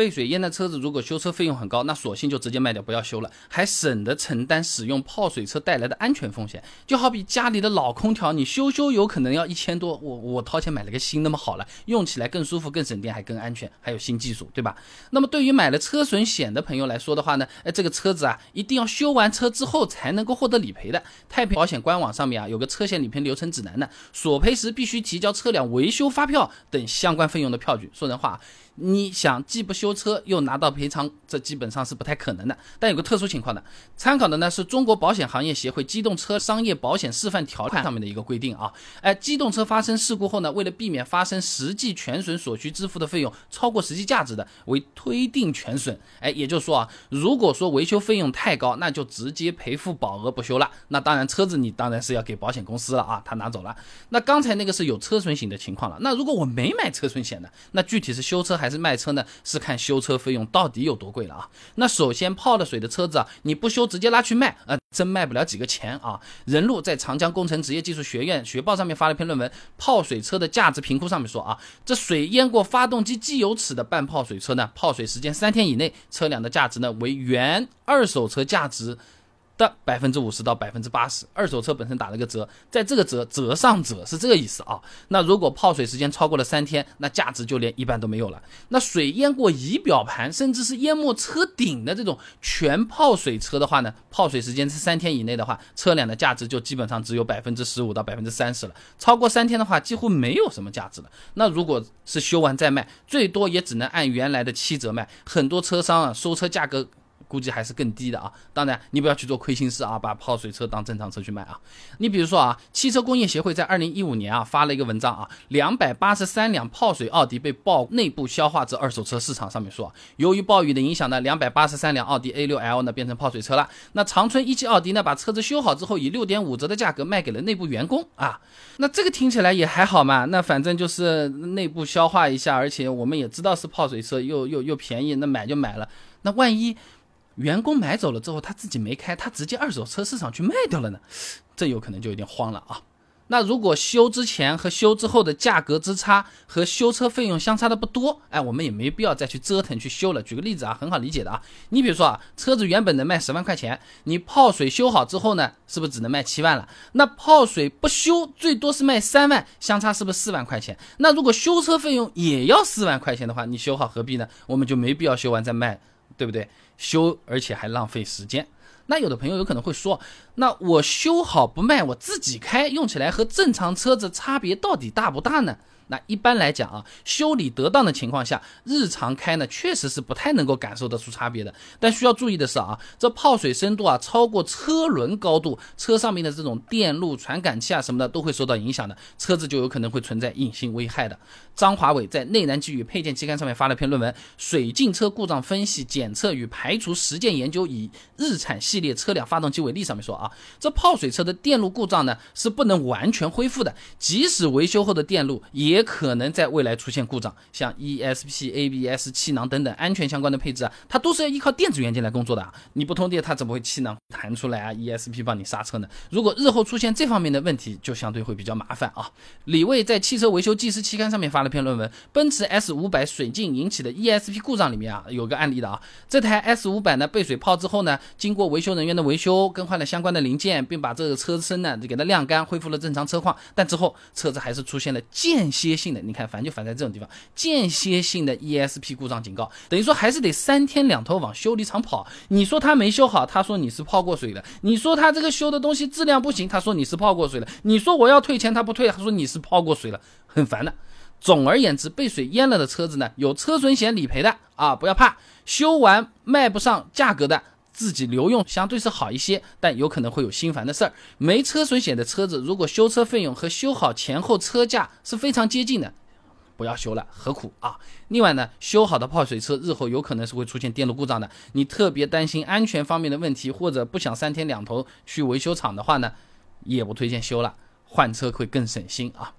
被水淹的车子如果修车费用很高，那索性就直接卖掉，不要修了，还省得承担使用泡水车带来的安全风险。就好比家里的老空调，你修修有可能要一千多，我我掏钱买了个新，那么好了，用起来更舒服、更省电，还更安全，还有新技术，对吧？那么对于买了车损险的朋友来说的话呢，哎，这个车子啊，一定要修完车之后才能够获得理赔的。太平保险官网上面啊，有个车险理赔流程指南呢，索赔时必须提交车辆维修发票等相关费用的票据。说人话。你想既不修修车又拿到赔偿，这基本上是不太可能的。但有个特殊情况的，参考的呢是中国保险行业协会机动车商业保险示范条款上面的一个规定啊。哎，机动车发生事故后呢，为了避免发生实际全损所需支付的费用超过实际价值的，为推定全损。哎，也就是说啊，如果说维修费用太高，那就直接赔付保额不修了。那当然车子你当然是要给保险公司了啊，他拿走了。那刚才那个是有车损险的情况了。那如果我没买车损险的，那具体是修车还是卖车呢？是看看修车费用到底有多贵了啊？那首先泡了水的车子啊，你不修直接拉去卖，啊，真卖不了几个钱啊。任路在长江工程职业技术学院学报上面发了篇论文，《泡水车的价值评估》上面说啊，这水淹过发动机机油尺的半泡水车呢，泡水时间三天以内，车辆的价值呢为原二手车价值。的百分之五十到百分之八十，二手车本身打了个折，在这个折折上折是这个意思啊。那如果泡水时间超过了三天，那价值就连一半都没有了。那水淹过仪表盘，甚至是淹没车顶的这种全泡水车的话呢，泡水时间是三天以内的话，车辆的价值就基本上只有百分之十五到百分之三十了。超过三天的话，几乎没有什么价值了。那如果是修完再卖，最多也只能按原来的七折卖。很多车商啊，收车价格。估计还是更低的啊！当然，你不要去做亏心事啊，把泡水车当正常车去卖啊！你比如说啊，汽车工业协会在二零一五年啊发了一个文章啊，两百八十三辆泡水奥迪被曝内部消化至二手车市场上面说，由于暴雨的影响呢，两百八十三辆奥迪 A 六 L 呢变成泡水车了。那长春一汽奥迪呢把车子修好之后，以六点五折的价格卖给了内部员工啊。那这个听起来也还好嘛，那反正就是内部消化一下，而且我们也知道是泡水车，又又又便宜，那买就买了。那万一？员工买走了之后，他自己没开，他直接二手车市场去卖掉了呢，这有可能就有点慌了啊。那如果修之前和修之后的价格之差和修车费用相差的不多，哎，我们也没必要再去折腾去修了。举个例子啊，很好理解的啊，你比如说啊，车子原本能卖十万块钱，你泡水修好之后呢，是不是只能卖七万了？那泡水不修，最多是卖三万，相差是不是四万块钱？那如果修车费用也要四万块钱的话，你修好何必呢？我们就没必要修完再卖。对不对？修而且还浪费时间。那有的朋友有可能会说，那我修好不卖，我自己开，用起来和正常车子差别到底大不大呢？那一般来讲啊，修理得当的情况下，日常开呢，确实是不太能够感受得出差别的。但需要注意的是啊，这泡水深度啊超过车轮高度，车上面的这种电路传感器啊什么的都会受到影响的，车子就有可能会存在隐性危害的。张华伟在《内燃机与配件期刊》上面发了篇论文《水进车故障分析、检测与排除实践研究》，以日产系列车辆发动机为例，上面说啊，这泡水车的电路故障呢是不能完全恢复的，即使维修后的电路也。可能在未来出现故障，像 ESP、ABS、气囊等等安全相关的配置啊，它都是要依靠电子元件来工作的啊。你不通电，它怎么会气囊弹出来啊？ESP 帮你刹车呢？如果日后出现这方面的问题，就相对会比较麻烦啊。李卫在《汽车维修技师期刊》上面发了篇论文，《奔驰 S 五百水浸引起的 ESP 故障》里面啊，有个案例的啊。这台 S 五百呢被水泡之后呢，经过维修人员的维修，更换了相关的零件，并把这个车身呢就给它晾干，恢复了正常车况。但之后车子还是出现了间歇。性的，你看烦就烦在这种地方，间歇性的 ESP 故障警告，等于说还是得三天两头往修理厂跑。你说他没修好，他说你是泡过水的；你说他这个修的东西质量不行，他说你是泡过水了；你说我要退钱，他不退，他说你是泡过水了，很烦的。总而言之，被水淹了的车子呢，有车损险理赔的啊，不要怕，修完卖不上价格的。自己留用相对是好一些，但有可能会有心烦的事儿。没车损险的车子，如果修车费用和修好前后车价是非常接近的，不要修了，何苦啊？另外呢，修好的泡水车日后有可能是会出现电路故障的，你特别担心安全方面的问题，或者不想三天两头去维修厂的话呢，也不推荐修了，换车会更省心啊。